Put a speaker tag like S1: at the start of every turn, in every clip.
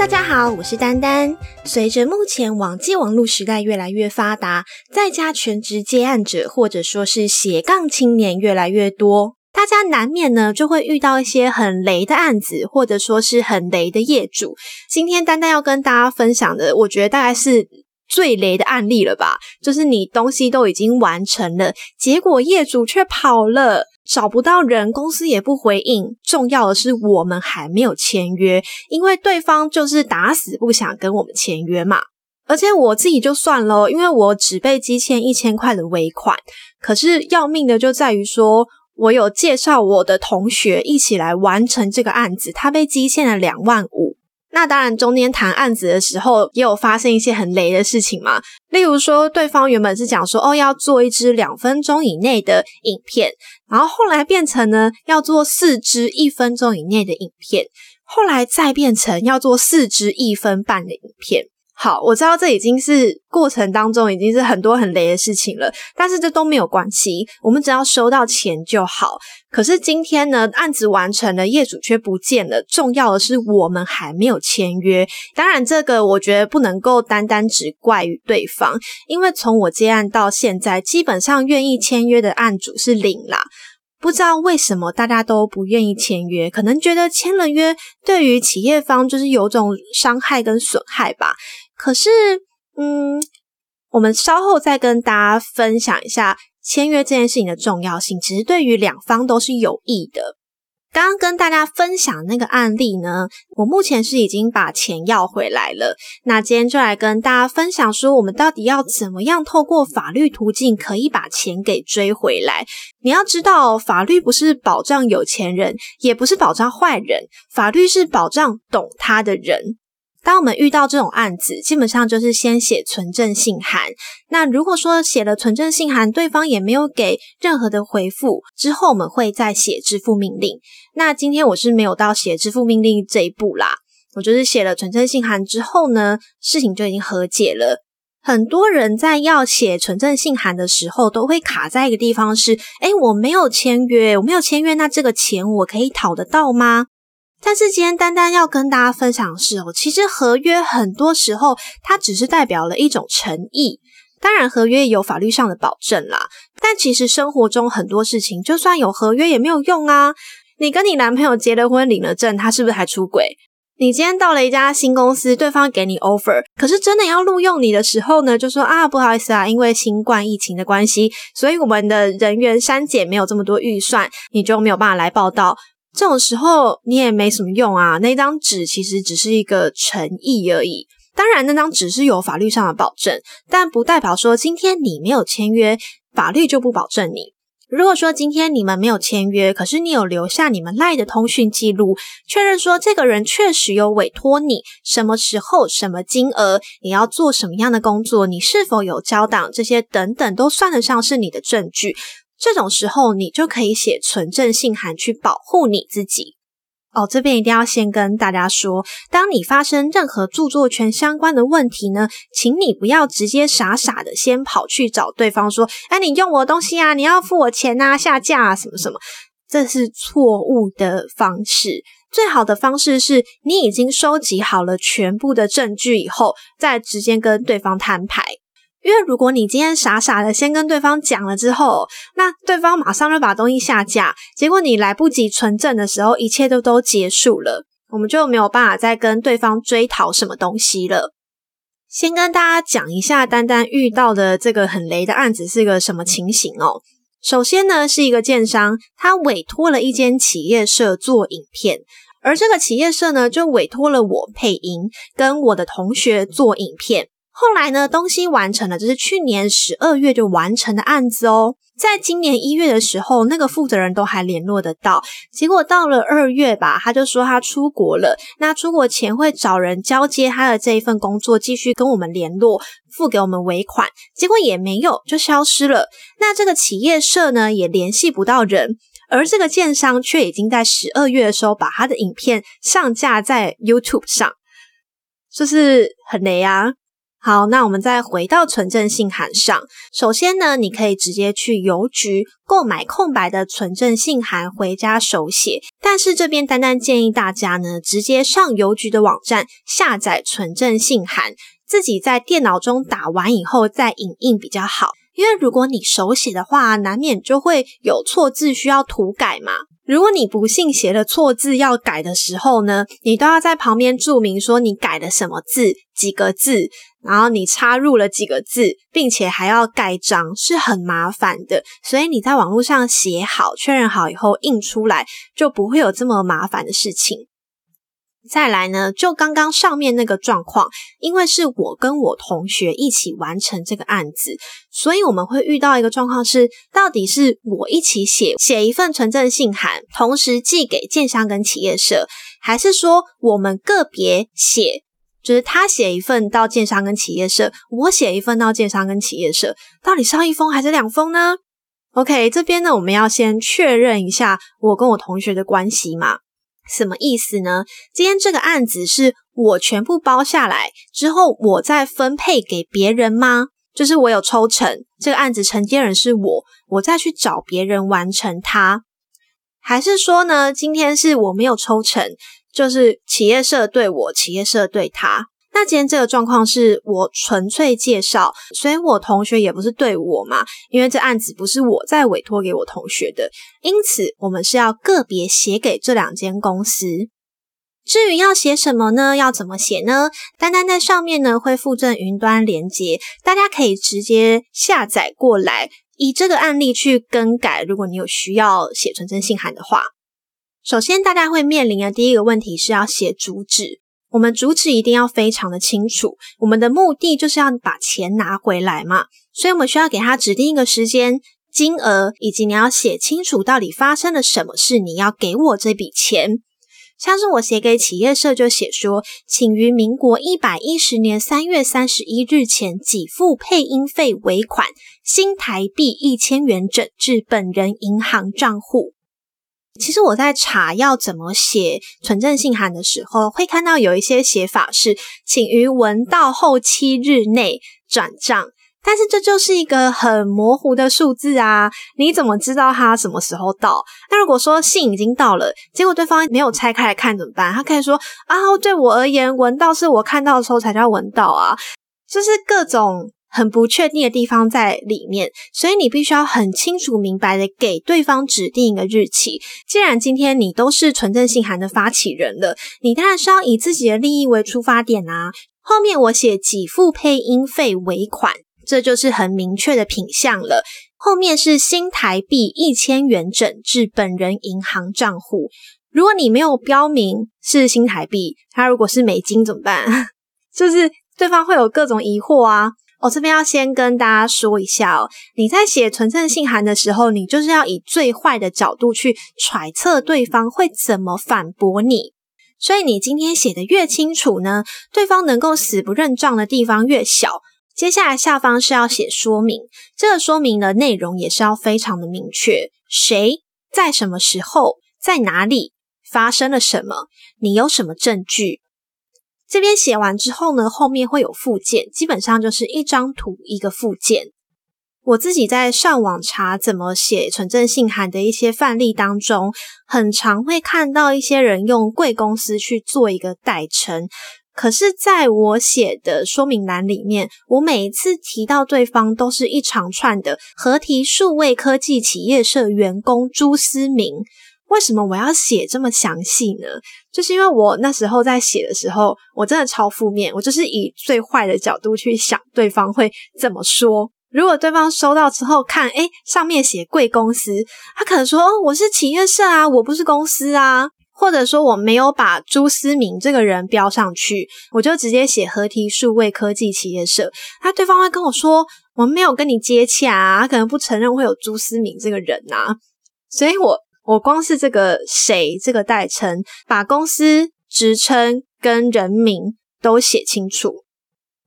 S1: 大家好，我是丹丹。随着目前网际网络时代越来越发达，在家全职接案者或者说是斜杠青年越来越多，大家难免呢就会遇到一些很雷的案子，或者说是很雷的业主。今天丹丹要跟大家分享的，我觉得大概是最雷的案例了吧，就是你东西都已经完成了，结果业主却跑了。找不到人，公司也不回应。重要的是，我们还没有签约，因为对方就是打死不想跟我们签约嘛。而且我自己就算了，因为我只被积欠一千块的尾款。可是要命的就在于说，我有介绍我的同学一起来完成这个案子，他被积欠了两万五。那当然，中间谈案子的时候，也有发生一些很雷的事情嘛。例如说，对方原本是讲说，哦，要做一支两分钟以内的影片，然后后来变成呢，要做四支一分钟以内的影片，后来再变成要做四支一分半的影片。好，我知道这已经是过程当中已经是很多很雷的事情了，但是这都没有关系，我们只要收到钱就好。可是今天呢，案子完成了，业主却不见了。重要的是我们还没有签约。当然，这个我觉得不能够单单只怪于对方，因为从我接案到现在，基本上愿意签约的案主是零啦。不知道为什么大家都不愿意签约，可能觉得签了约对于企业方就是有种伤害跟损害吧。可是，嗯，我们稍后再跟大家分享一下签约这件事情的重要性，其实对于两方都是有益的。刚刚跟大家分享那个案例呢，我目前是已经把钱要回来了。那今天就来跟大家分享说，我们到底要怎么样透过法律途径可以把钱给追回来？你要知道，法律不是保障有钱人，也不是保障坏人，法律是保障懂他的人。当我们遇到这种案子，基本上就是先写存证信函。那如果说写了存证信函，对方也没有给任何的回复，之后我们会再写支付命令。那今天我是没有到写支付命令这一步啦，我就是写了存证信函之后呢，事情就已经和解了。很多人在要写存证信函的时候，都会卡在一个地方是：哎，我没有签约，我没有签约，那这个钱我可以讨得到吗？但是今天丹丹要跟大家分享的是哦，其实合约很多时候它只是代表了一种诚意。当然，合约有法律上的保证啦，但其实生活中很多事情，就算有合约也没有用啊。你跟你男朋友结了婚，领了证，他是不是还出轨？你今天到了一家新公司，对方给你 offer，可是真的要录用你的时候呢，就说啊，不好意思啊，因为新冠疫情的关系，所以我们的人员删减没有这么多预算，你就没有办法来报道。这种时候你也没什么用啊，那张纸其实只是一个诚意而已。当然，那张纸是有法律上的保证，但不代表说今天你没有签约，法律就不保证你。如果说今天你们没有签约，可是你有留下你们赖的通讯记录，确认说这个人确实有委托你，什么时候、什么金额，你要做什么样的工作，你是否有交档，这些等等都算得上是你的证据。这种时候，你就可以写存证信函去保护你自己。哦，这边一定要先跟大家说，当你发生任何著作权相关的问题呢，请你不要直接傻傻的先跑去找对方说：“哎，你用我的东西啊，你要付我钱啊，下架啊，什么什么。”这是错误的方式。最好的方式是你已经收集好了全部的证据以后，再直接跟对方摊牌。因为如果你今天傻傻的先跟对方讲了之后，那对方马上就把东西下架，结果你来不及存证的时候，一切都都结束了，我们就没有办法再跟对方追讨什么东西了。先跟大家讲一下，丹丹遇到的这个很雷的案子是一个什么情形哦。首先呢，是一个建商，他委托了一间企业社做影片，而这个企业社呢，就委托了我配音，跟我的同学做影片。后来呢，东西完成了，这是去年十二月就完成的案子哦。在今年一月的时候，那个负责人都还联络得到。结果到了二月吧，他就说他出国了。那出国前会找人交接他的这一份工作，继续跟我们联络，付给我们尾款。结果也没有，就消失了。那这个企业社呢，也联系不到人，而这个建商却已经在十二月的时候把他的影片上架在 YouTube 上，就是很雷啊。好，那我们再回到存证信函上。首先呢，你可以直接去邮局购买空白的存证信函回家手写。但是这边单单建议大家呢，直接上邮局的网站下载存证信函，自己在电脑中打完以后再影印比较好。因为如果你手写的话，难免就会有错字需要涂改嘛。如果你不信写的错字要改的时候呢，你都要在旁边注明说你改了什么字，几个字。然后你插入了几个字，并且还要盖章，是很麻烦的。所以你在网络上写好、确认好以后印出来，就不会有这么麻烦的事情。再来呢，就刚刚上面那个状况，因为是我跟我同学一起完成这个案子，所以我们会遇到一个状况是：到底是我一起写写一份存证信函，同时寄给建商跟企业社，还是说我们个别写？就是他写一份到建商跟企业社，我写一份到建商跟企业社，到底是要一封还是两封呢？OK，这边呢，我们要先确认一下我跟我同学的关系嘛？什么意思呢？今天这个案子是我全部包下来之后，我再分配给别人吗？就是我有抽成，这个案子承接人是我，我再去找别人完成它，还是说呢，今天是我没有抽成？就是企业社对我，企业社对他。那今天这个状况是我纯粹介绍，所以我同学也不是对我嘛，因为这案子不是我在委托给我同学的，因此我们是要个别写给这两间公司。至于要写什么呢？要怎么写呢？单单在上面呢会附赠云端连接，大家可以直接下载过来，以这个案例去更改。如果你有需要写存真信函的话。首先，大家会面临的第一个问题是要写主旨。我们主旨一定要非常的清楚，我们的目的就是要把钱拿回来嘛，所以我们需要给他指定一个时间、金额，以及你要写清楚到底发生了什么事，你要给我这笔钱。像是我写给企业社就写说，请于民国一百一十年三月三十一日前给付配音费尾款新台币一千元整至本人银行账户。其实我在查要怎么写存证信函的时候，会看到有一些写法是请于文到后七日内转账，但是这就是一个很模糊的数字啊！你怎么知道他什么时候到？那如果说信已经到了，结果对方没有拆开来看怎么办？他可以说啊，对我而言，文到是我看到的时候才叫文到啊，就是各种。很不确定的地方在里面，所以你必须要很清楚明白的给对方指定一个日期。既然今天你都是存证信函的发起人了，你当然是要以自己的利益为出发点啊。后面我写给付配音费尾款，这就是很明确的品项了。后面是新台币一千元整至本人银行账户。如果你没有标明是新台币，他如果是美金怎么办？就是对方会有各种疑惑啊。我这边要先跟大家说一下哦，你在写存证信函的时候，你就是要以最坏的角度去揣测对方会怎么反驳你。所以你今天写的越清楚呢，对方能够死不认账的地方越小。接下来下方是要写说明，这个说明的内容也是要非常的明确，谁在什么时候在哪里发生了什么，你有什么证据。这边写完之后呢，后面会有附件，基本上就是一张图一个附件。我自己在上网查怎么写存证信函的一些范例当中，很常会看到一些人用贵公司去做一个代称。可是在我写的说明栏里面，我每一次提到对方都是一长串的合体数位科技企业社员工朱思明。为什么我要写这么详细呢？就是因为我那时候在写的时候，我真的超负面，我就是以最坏的角度去想对方会怎么说。如果对方收到之后看，诶上面写贵公司，他可能说：“哦，我是企业社啊，我不是公司啊。”或者说我没有把朱思明这个人标上去，我就直接写合体数位科技企业社。他对方会跟我说：“我没有跟你接洽啊，他可能不承认会有朱思明这个人呐。”所以，我。我光是这个谁这个代称，把公司职称跟人名都写清楚。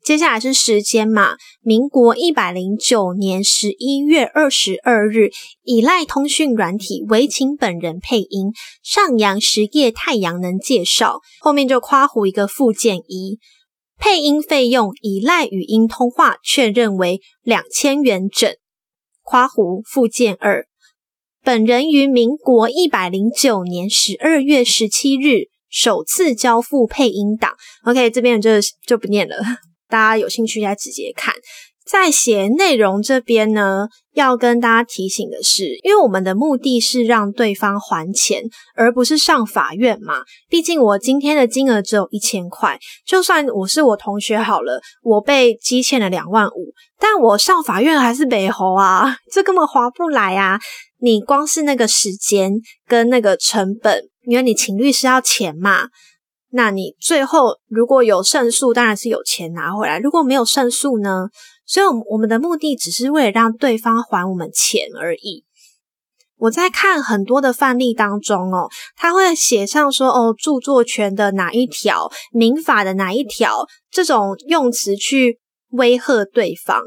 S1: 接下来是时间嘛，民国一百零九年十一月二十二日，以赖通讯软体为请本人配音，上扬实业太阳能介绍，后面就夸胡一个附件一。配音费用以赖语音通话确认为两千元整。夸胡附件二，本人于民国一百零九年十二月十七日首次交付配音档。OK，这边就就不念了，大家有兴趣再直接看。在写内容这边呢，要跟大家提醒的是，因为我们的目的是让对方还钱，而不是上法院嘛。毕竟我今天的金额只有一千块，就算我是我同学好了，我被积欠了两万五，但我上法院还是北猴啊，这根本划不来啊！你光是那个时间跟那个成本，因为你请律师要钱嘛，那你最后如果有胜诉，当然是有钱拿回来；如果没有胜诉呢？所以，我们的目的只是为了让对方还我们钱而已。我在看很多的范例当中哦，他会写上说哦，著作权的哪一条，民法的哪一条，这种用词去威吓对方。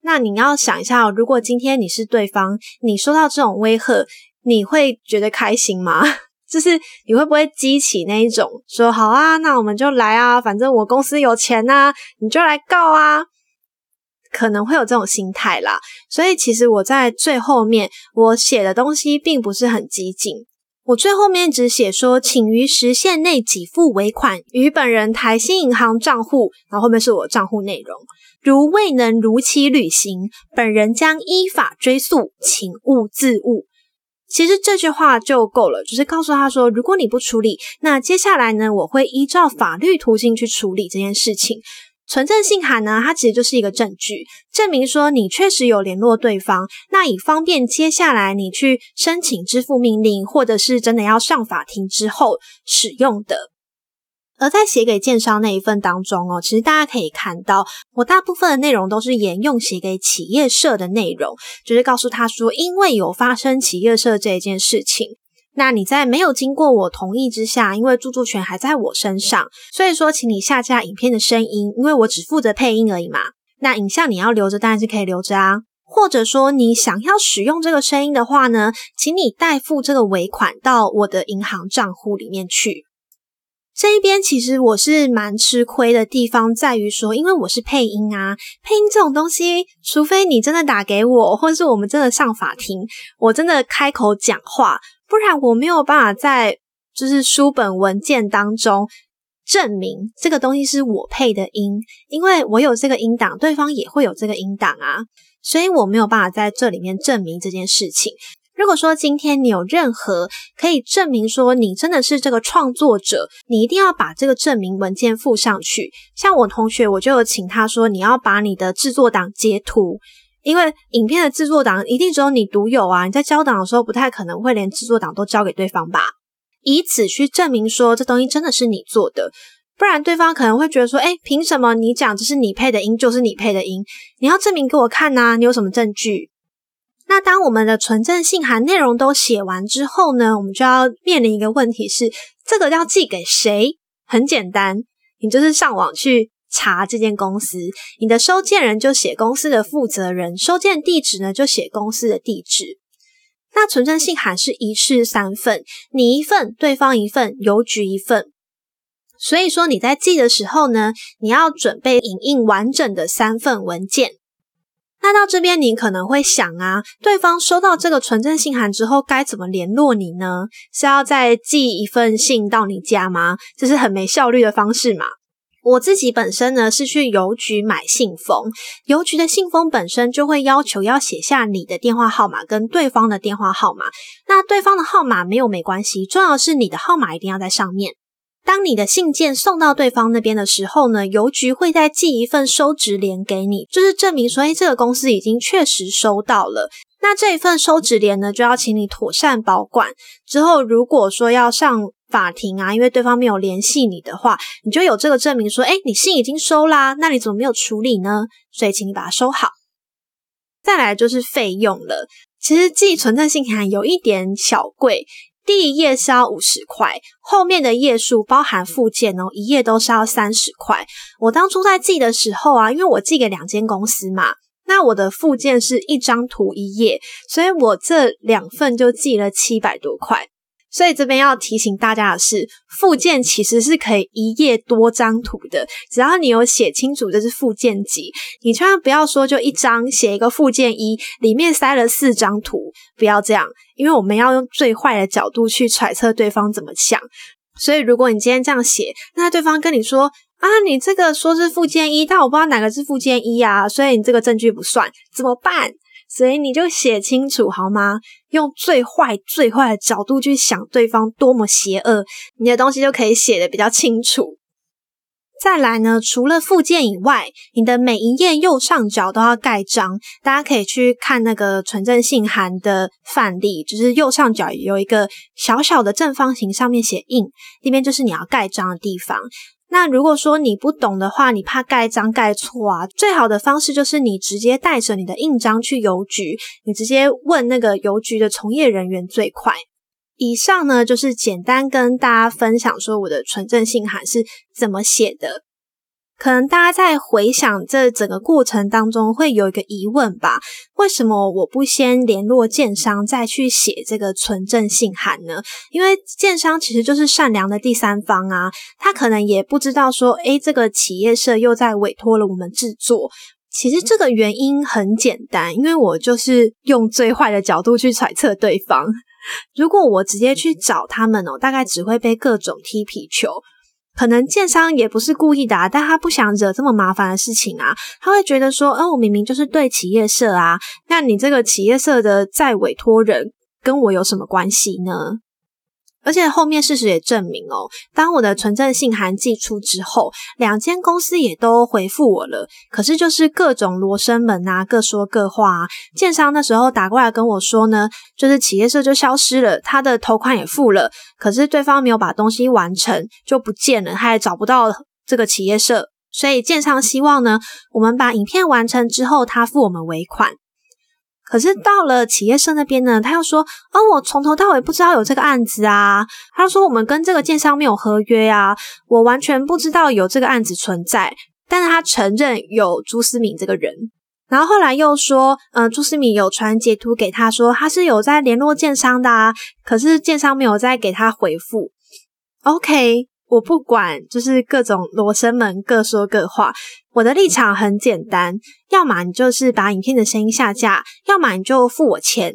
S1: 那你要想一下，如果今天你是对方，你收到这种威吓，你会觉得开心吗？就是你会不会激起那一种说好啊，那我们就来啊，反正我公司有钱呐，你就来告啊。可能会有这种心态啦，所以其实我在最后面我写的东西并不是很激进，我最后面只写说，请于时限内给付尾款与本人台新银行账户，然后后面是我账户内容，如未能如期履行，本人将依法追诉，请勿自误。其实这句话就够了，就是告诉他说，如果你不处理，那接下来呢，我会依照法律途径去处理这件事情。存证信函呢，它其实就是一个证据，证明说你确实有联络对方，那以方便接下来你去申请支付命令，或者是真的要上法庭之后使用的。而在写给建商那一份当中哦，其实大家可以看到，我大部分的内容都是沿用写给企业社的内容，就是告诉他说，因为有发生企业社这一件事情。那你在没有经过我同意之下，因为著作权还在我身上，所以说，请你下架影片的声音，因为我只负责配音而已嘛。那影像你要留着，当然是可以留着啊。或者说，你想要使用这个声音的话呢，请你代付这个尾款到我的银行账户里面去。这一边其实我是蛮吃亏的地方在于说，因为我是配音啊，配音这种东西，除非你真的打给我，或是我们真的上法庭，我真的开口讲话。不然我没有办法在就是书本文件当中证明这个东西是我配的音，因为我有这个音档，对方也会有这个音档啊，所以我没有办法在这里面证明这件事情。如果说今天你有任何可以证明说你真的是这个创作者，你一定要把这个证明文件附上去。像我同学，我就有请他说，你要把你的制作档截图。因为影片的制作档一定只有你独有啊！你在交档的时候不太可能会连制作档都交给对方吧？以此去证明说这东西真的是你做的，不然对方可能会觉得说：哎，凭什么你讲这是你配的音就是你配的音？你要证明给我看呐！你有什么证据？那当我们的存证信函内容都写完之后呢，我们就要面临一个问题是：这个要寄给谁？很简单，你就是上网去。查这间公司，你的收件人就写公司的负责人，收件地址呢就写公司的地址。那存证信函是一式三份，你一份，对方一份，邮局一份。所以说你在寄的时候呢，你要准备影印完整的三份文件。那到这边你可能会想啊，对方收到这个存证信函之后该怎么联络你呢？是要再寄一份信到你家吗？这是很没效率的方式嘛？我自己本身呢是去邮局买信封，邮局的信封本身就会要求要写下你的电话号码跟对方的电话号码。那对方的号码没有没关系，重要的是你的号码一定要在上面。当你的信件送到对方那边的时候呢，邮局会再寄一份收执联给你，就是证明说，哎，这个公司已经确实收到了。那这一份收执联呢，就要请你妥善保管。之后如果说要上。法庭啊，因为对方没有联系你的话，你就有这个证明说，哎，你信已经收啦，那你怎么没有处理呢？所以，请你把它收好。再来就是费用了，其实寄存证信函有一点小贵，第一页是要五十块，后面的页数包含附件哦，一页都是要三十块。我当初在寄的时候啊，因为我寄给两间公司嘛，那我的附件是一张图一页，所以我这两份就寄了七百多块。所以这边要提醒大家的是，附件其实是可以一页多张图的，只要你有写清楚这是附件几，你千万不要说就一张写一个附件一，里面塞了四张图，不要这样，因为我们要用最坏的角度去揣测对方怎么想。所以如果你今天这样写，那对方跟你说啊，你这个说是附件一，但我不知道哪个是附件一啊，所以你这个证据不算，怎么办？所以你就写清楚好吗？用最坏、最坏的角度去想对方多么邪恶，你的东西就可以写的比较清楚。再来呢，除了附件以外，你的每一页右上角都要盖章。大家可以去看那个纯正信函的范例，就是右上角有一个小小的正方形，上面写印，那边就是你要盖章的地方。那如果说你不懂的话，你怕盖章盖错啊，最好的方式就是你直接带着你的印章去邮局，你直接问那个邮局的从业人员最快。以上呢就是简单跟大家分享说我的纯正信函是怎么写的。可能大家在回想这整个过程当中，会有一个疑问吧？为什么我不先联络建商，再去写这个存证信函呢？因为建商其实就是善良的第三方啊，他可能也不知道说，诶，这个企业社又在委托了我们制作。其实这个原因很简单，因为我就是用最坏的角度去揣测对方。如果我直接去找他们哦，大概只会被各种踢皮球。可能建商也不是故意的，啊但他不想惹这么麻烦的事情啊。他会觉得说，哦，我明明就是对企业社啊，那你这个企业社的再委托人跟我有什么关系呢？而且后面事实也证明哦，当我的存证信函寄出之后，两间公司也都回复我了。可是就是各种罗生门啊，各说各话。啊建商那时候打过来跟我说呢，就是企业社就消失了，他的头款也付了，可是对方没有把东西完成就不见了，他也找不到这个企业社，所以建商希望呢，我们把影片完成之后，他付我们尾款。可是到了企业社那边呢，他又说：“哦，我从头到尾不知道有这个案子啊。”他说：“我们跟这个建商没有合约啊，我完全不知道有这个案子存在。”但是他承认有朱思敏这个人。然后后来又说：“嗯，朱思敏有传截图给他说，他是有在联络建商的啊，可是建商没有再给他回复。”OK。我不管，就是各种罗生门各说各话。我的立场很简单，要么你就是把影片的声音下架，要么你就付我钱，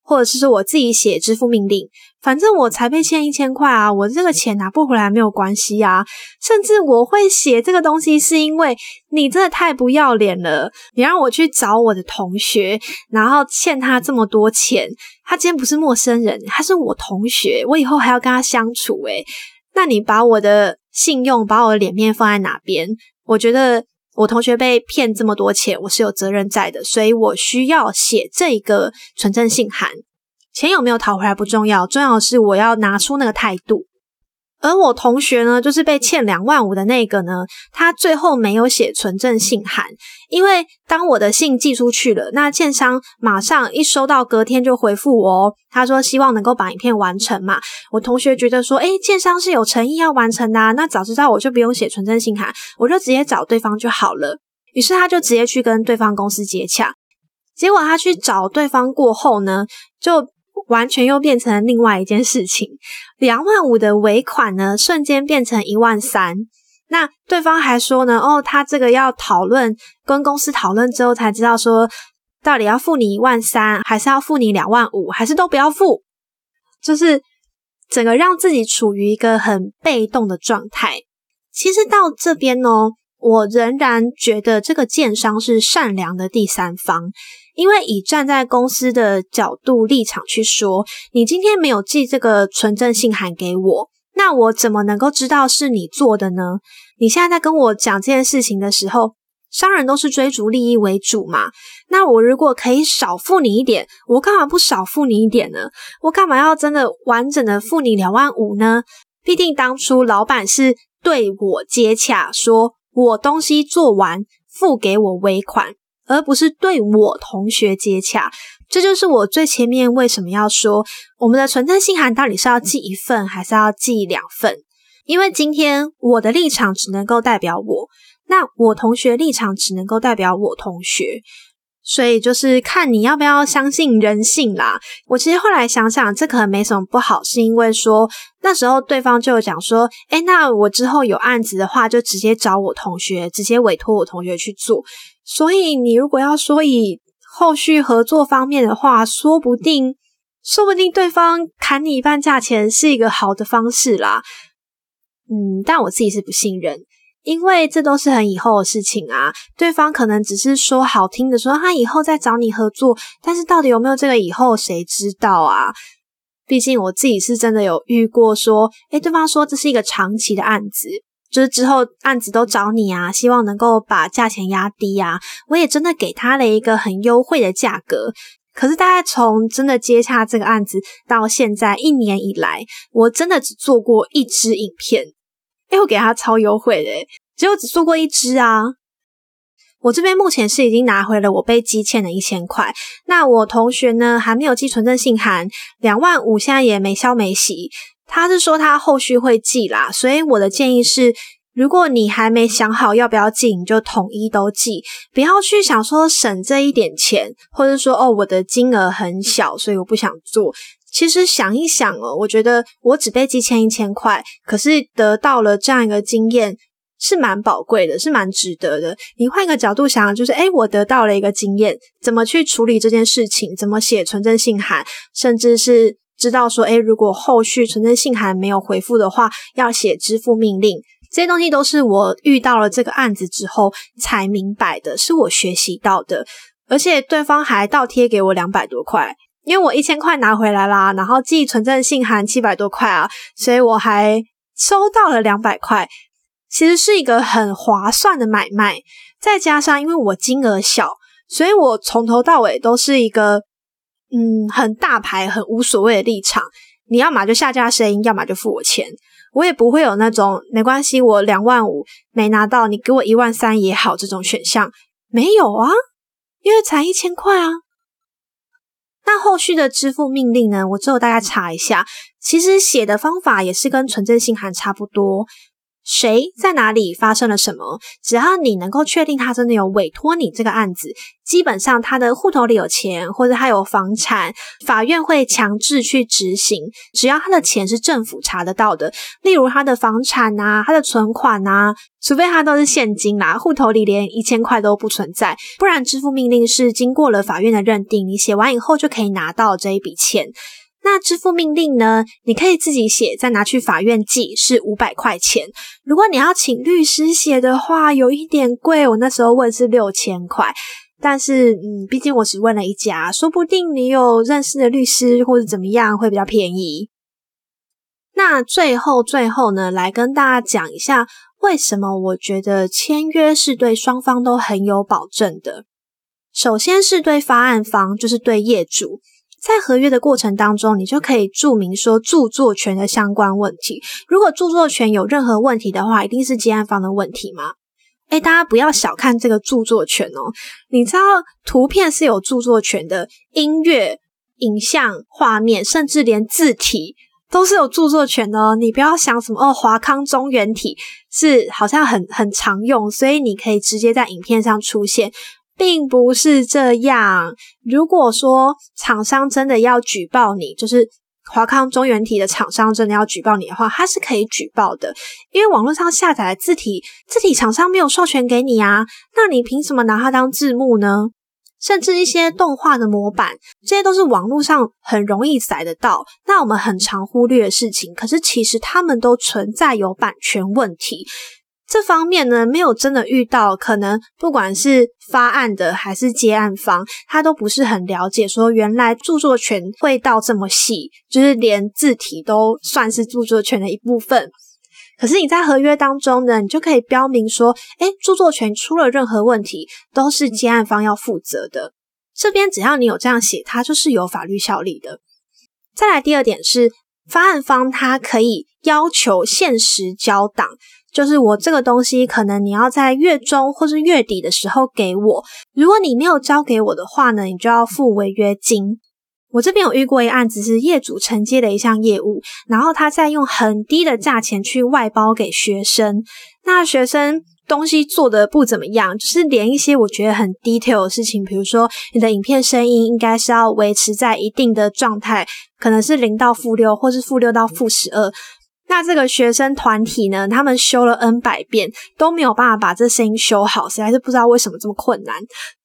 S1: 或者是说我自己写支付命令。反正我才被欠一千块啊，我这个钱拿不回来没有关系啊。甚至我会写这个东西，是因为你真的太不要脸了。你让我去找我的同学，然后欠他这么多钱，他今天不是陌生人，他是我同学，我以后还要跟他相处，诶那你把我的信用、把我的脸面放在哪边？我觉得我同学被骗这么多钱，我是有责任在的，所以我需要写这个存证信函。钱有没有讨回来不重要，重要的是我要拿出那个态度。而我同学呢，就是被欠两万五的那个呢，他最后没有写存证信函，因为当我的信寄出去了，那建商马上一收到，隔天就回复我，他说希望能够把影片完成嘛。我同学觉得说，诶，建商是有诚意要完成的，那早知道我就不用写存证信函，我就直接找对方就好了。于是他就直接去跟对方公司接洽，结果他去找对方过后呢，就。完全又变成另外一件事情，两万五的尾款呢，瞬间变成一万三。那对方还说呢，哦，他这个要讨论，跟公司讨论之后才知道说，到底要付你一万三，还是要付你两万五，还是都不要付，就是整个让自己处于一个很被动的状态。其实到这边呢，我仍然觉得这个建商是善良的第三方。因为以站在公司的角度立场去说，你今天没有寄这个纯正信函给我，那我怎么能够知道是你做的呢？你现在在跟我讲这件事情的时候，商人都是追逐利益为主嘛。那我如果可以少付你一点，我干嘛不少付你一点呢？我干嘛要真的完整的付你两万五呢？毕竟当初老板是对我接洽，说我东西做完付给我尾款。而不是对我同学接洽，这就是我最前面为什么要说我们的存在信函到底是要寄一份还是要寄两份？因为今天我的立场只能够代表我，那我同学立场只能够代表我同学，所以就是看你要不要相信人性啦。我其实后来想想，这可能没什么不好，是因为说那时候对方就有讲说，哎，那我之后有案子的话，就直接找我同学，直接委托我同学去做。所以你如果要说以后续合作方面的话，说不定，说不定对方砍你一半价钱是一个好的方式啦。嗯，但我自己是不信任。因为这都是很以后的事情啊，对方可能只是说好听的，说他以后再找你合作，但是到底有没有这个以后，谁知道啊？毕竟我自己是真的有遇过，说，诶对方说这是一个长期的案子，就是之后案子都找你啊，希望能够把价钱压低啊，我也真的给他了一个很优惠的价格，可是大概从真的接洽这个案子到现在一年以来，我真的只做过一支影片。哎，我给他超优惠的，结果只做过一支啊。我这边目前是已经拿回了我被积欠的一千块。那我同学呢，还没有寄存证信函，两万五现在也没消没息。他是说他后续会寄啦，所以我的建议是，如果你还没想好要不要寄，你就统一都寄，不要去想说省这一点钱，或者说哦我的金额很小，所以我不想做。其实想一想哦，我觉得我只被寄欠一千块，可是得到了这样一个经验，是蛮宝贵的，是蛮值得的。你换一个角度想，就是诶我得到了一个经验，怎么去处理这件事情，怎么写存证信函，甚至是知道说，诶如果后续存证信函没有回复的话，要写支付命令，这些东西都是我遇到了这个案子之后才明白的，是我学习到的，而且对方还倒贴给我两百多块。因为我一千块拿回来啦，然后寄存证信函七百多块啊，所以我还收到了两百块，其实是一个很划算的买卖。再加上因为我金额小，所以我从头到尾都是一个嗯很大牌、很无所谓的立场。你要么就下架声音，要么就付我钱，我也不会有那种没关系，我两万五没拿到，你给我一万三也好这种选项没有啊，因为才一千块啊。那后续的支付命令呢？我之后大概查一下，其实写的方法也是跟存证信函差不多。谁在哪里发生了什么？只要你能够确定他真的有委托你这个案子，基本上他的户头里有钱，或者他有房产，法院会强制去执行。只要他的钱是政府查得到的，例如他的房产啊，他的存款啊，除非他都是现金啦，户头里连一千块都不存在，不然支付命令是经过了法院的认定，你写完以后就可以拿到这一笔钱。那支付命令呢？你可以自己写，再拿去法院寄，是五百块钱。如果你要请律师写的话，有一点贵。我那时候问是六千块，但是嗯，毕竟我只问了一家，说不定你有认识的律师或者怎么样会比较便宜。那最后最后呢，来跟大家讲一下，为什么我觉得签约是对双方都很有保证的。首先是对发案方，就是对业主。在合约的过程当中，你就可以注明说著作权的相关问题。如果著作权有任何问题的话，一定是接案方的问题吗？哎，大家不要小看这个著作权哦。你知道图片是有著作权的，音乐、影像、画面，甚至连字体都是有著作权的哦。你不要想什么哦，华康中原体是好像很很常用，所以你可以直接在影片上出现。并不是这样。如果说厂商真的要举报你，就是华康中原体的厂商真的要举报你的话，他是可以举报的。因为网络上下载的字体，字体厂商没有授权给你啊，那你凭什么拿它当字幕呢？甚至一些动画的模板，这些都是网络上很容易载得到，那我们很常忽略的事情，可是其实他们都存在有版权问题。这方面呢，没有真的遇到，可能不管是发案的还是接案方，他都不是很了解，说原来著作权会到这么细，就是连字体都算是著作权的一部分。可是你在合约当中呢，你就可以标明说，哎，著作权出了任何问题，都是接案方要负责的。这边只要你有这样写，它就是有法律效力的。再来第二点是，发案方他可以要求限时交档。就是我这个东西，可能你要在月中或是月底的时候给我。如果你没有交给我的话呢，你就要付违约金。我这边有遇过一案子，是业主承接的一项业务，然后他再用很低的价钱去外包给学生。那学生东西做的不怎么样，就是连一些我觉得很 detail 的事情，比如说你的影片声音应该是要维持在一定的状态，可能是零到负六，或是负六到负十二。那这个学生团体呢，他们修了 N 百遍都没有办法把这声音修好，实在是不知道为什么这么困难。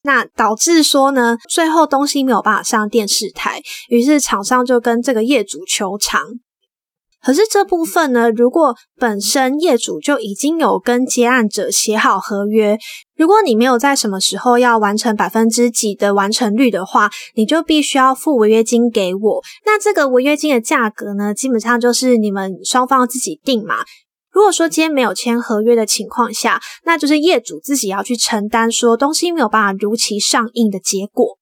S1: 那导致说呢，最后东西没有办法上电视台，于是厂商就跟这个业主求偿。可是这部分呢，如果本身业主就已经有跟接案者写好合约，如果你没有在什么时候要完成百分之几的完成率的话，你就必须要付违约金给我。那这个违约金的价格呢，基本上就是你们双方自己定嘛。如果说今天没有签合约的情况下，那就是业主自己要去承担说东西没有办法如期上映的结果。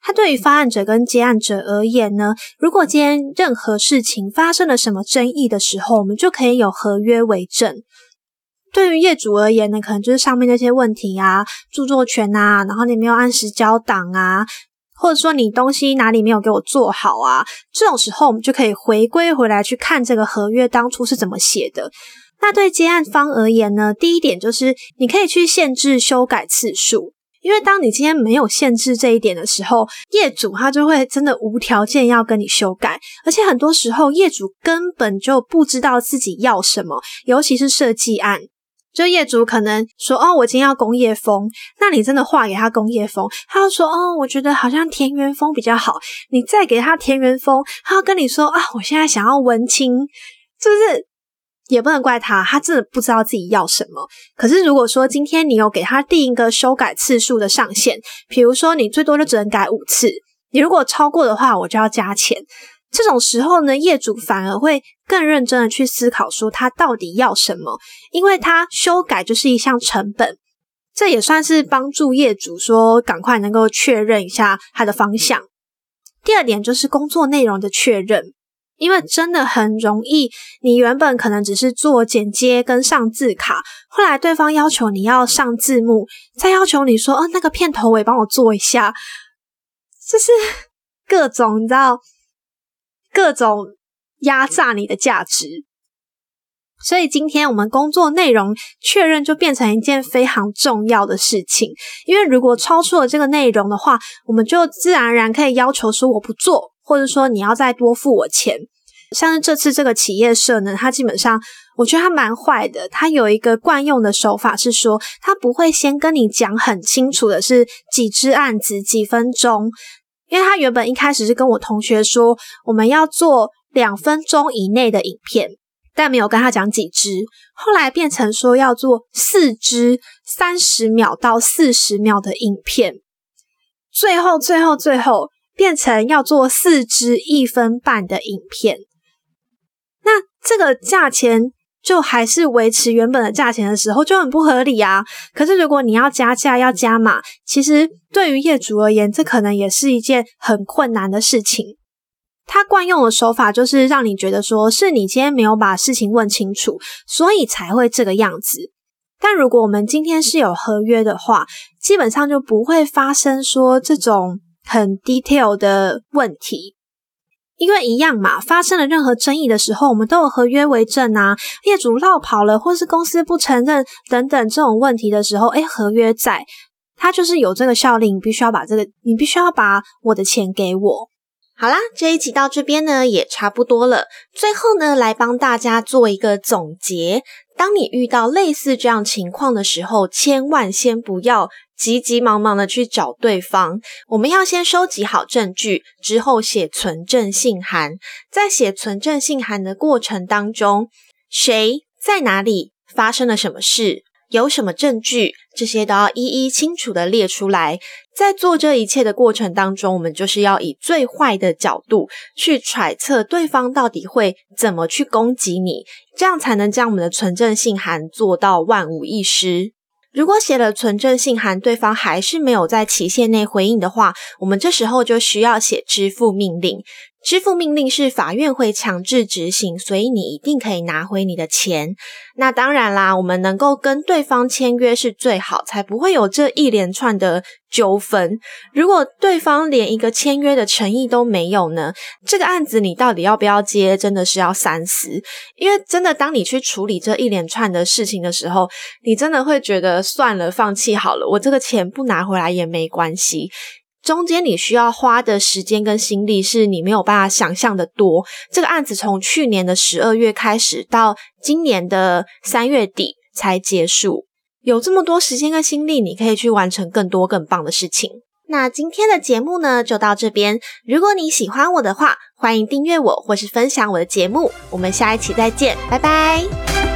S1: 它对于发案者跟接案者而言呢，如果今天任何事情发生了什么争议的时候，我们就可以有合约为证。对于业主而言呢，可能就是上面那些问题啊，著作权啊，然后你没有按时交档啊，或者说你东西哪里没有给我做好啊，这种时候我们就可以回归回来去看这个合约当初是怎么写的。那对接案方而言呢，第一点就是你可以去限制修改次数。因为当你今天没有限制这一点的时候，业主他就会真的无条件要跟你修改，而且很多时候业主根本就不知道自己要什么，尤其是设计案，就业主可能说哦，我今天要工业风，那你真的画给他工业风，他要说哦，我觉得好像田园风比较好，你再给他田园风，他要跟你说啊，我现在想要文青，是不是？也不能怪他，他真的不知道自己要什么。可是如果说今天你有给他定一个修改次数的上限，比如说你最多就只能改五次，你如果超过的话，我就要加钱。这种时候呢，业主反而会更认真的去思考说他到底要什么，因为他修改就是一项成本，这也算是帮助业主说赶快能够确认一下他的方向。第二点就是工作内容的确认。因为真的很容易，你原本可能只是做剪接跟上字卡，后来对方要求你要上字幕，再要求你说，哦，那个片头尾帮我做一下，就是各种你知道，各种压榨你的价值。所以今天我们工作内容确认就变成一件非常重要的事情，因为如果超出了这个内容的话，我们就自然而然可以要求说我不做。或者说你要再多付我钱，像是这次这个企业社呢，它基本上我觉得它蛮坏的。它有一个惯用的手法是说，它不会先跟你讲很清楚的是几只案子几分钟，因为他原本一开始是跟我同学说我们要做两分钟以内的影片，但没有跟他讲几只，后来变成说要做四支三十秒到四十秒的影片，最后最后最后。变成要做四支一分半的影片，那这个价钱就还是维持原本的价钱的时候就很不合理啊。可是如果你要加价要加码，其实对于业主而言，这可能也是一件很困难的事情。他惯用的手法就是让你觉得说是你今天没有把事情问清楚，所以才会这个样子。但如果我们今天是有合约的话，基本上就不会发生说这种。很 detail 的问题，因为一样嘛，发生了任何争议的时候，我们都有合约为证啊。业主绕跑了，或是公司不承认等等这种问题的时候，哎合约在，它就是有这个效力，你必须要把这个，你必须要把我的钱给我。好啦，这一集到这边呢，也差不多了。最后呢，来帮大家做一个总结。当你遇到类似这样情况的时候，千万先不要急急忙忙的去找对方。我们要先收集好证据，之后写存证信函。在写存证信函的过程当中，谁在哪里发生了什么事，有什么证据，这些都要一一清楚的列出来。在做这一切的过程当中，我们就是要以最坏的角度去揣测对方到底会怎么去攻击你，这样才能将我们的存证信函做到万无一失。如果写了存证信函，对方还是没有在期限内回应的话，我们这时候就需要写支付命令。支付命令是法院会强制执行，所以你一定可以拿回你的钱。那当然啦，我们能够跟对方签约是最好，才不会有这一连串的纠纷。如果对方连一个签约的诚意都没有呢？这个案子你到底要不要接，真的是要三思。因为真的，当你去处理这一连串的事情的时候，你真的会觉得算了，放弃好了，我这个钱不拿回来也没关系。中间你需要花的时间跟心力是你没有办法想象的多。这个案子从去年的十二月开始，到今年的三月底才结束，有这么多时间跟心力，你可以去完成更多更棒的事情。那今天的节目呢，就到这边。如果你喜欢我的话，欢迎订阅我或是分享我的节目。我们下一期再见，拜拜。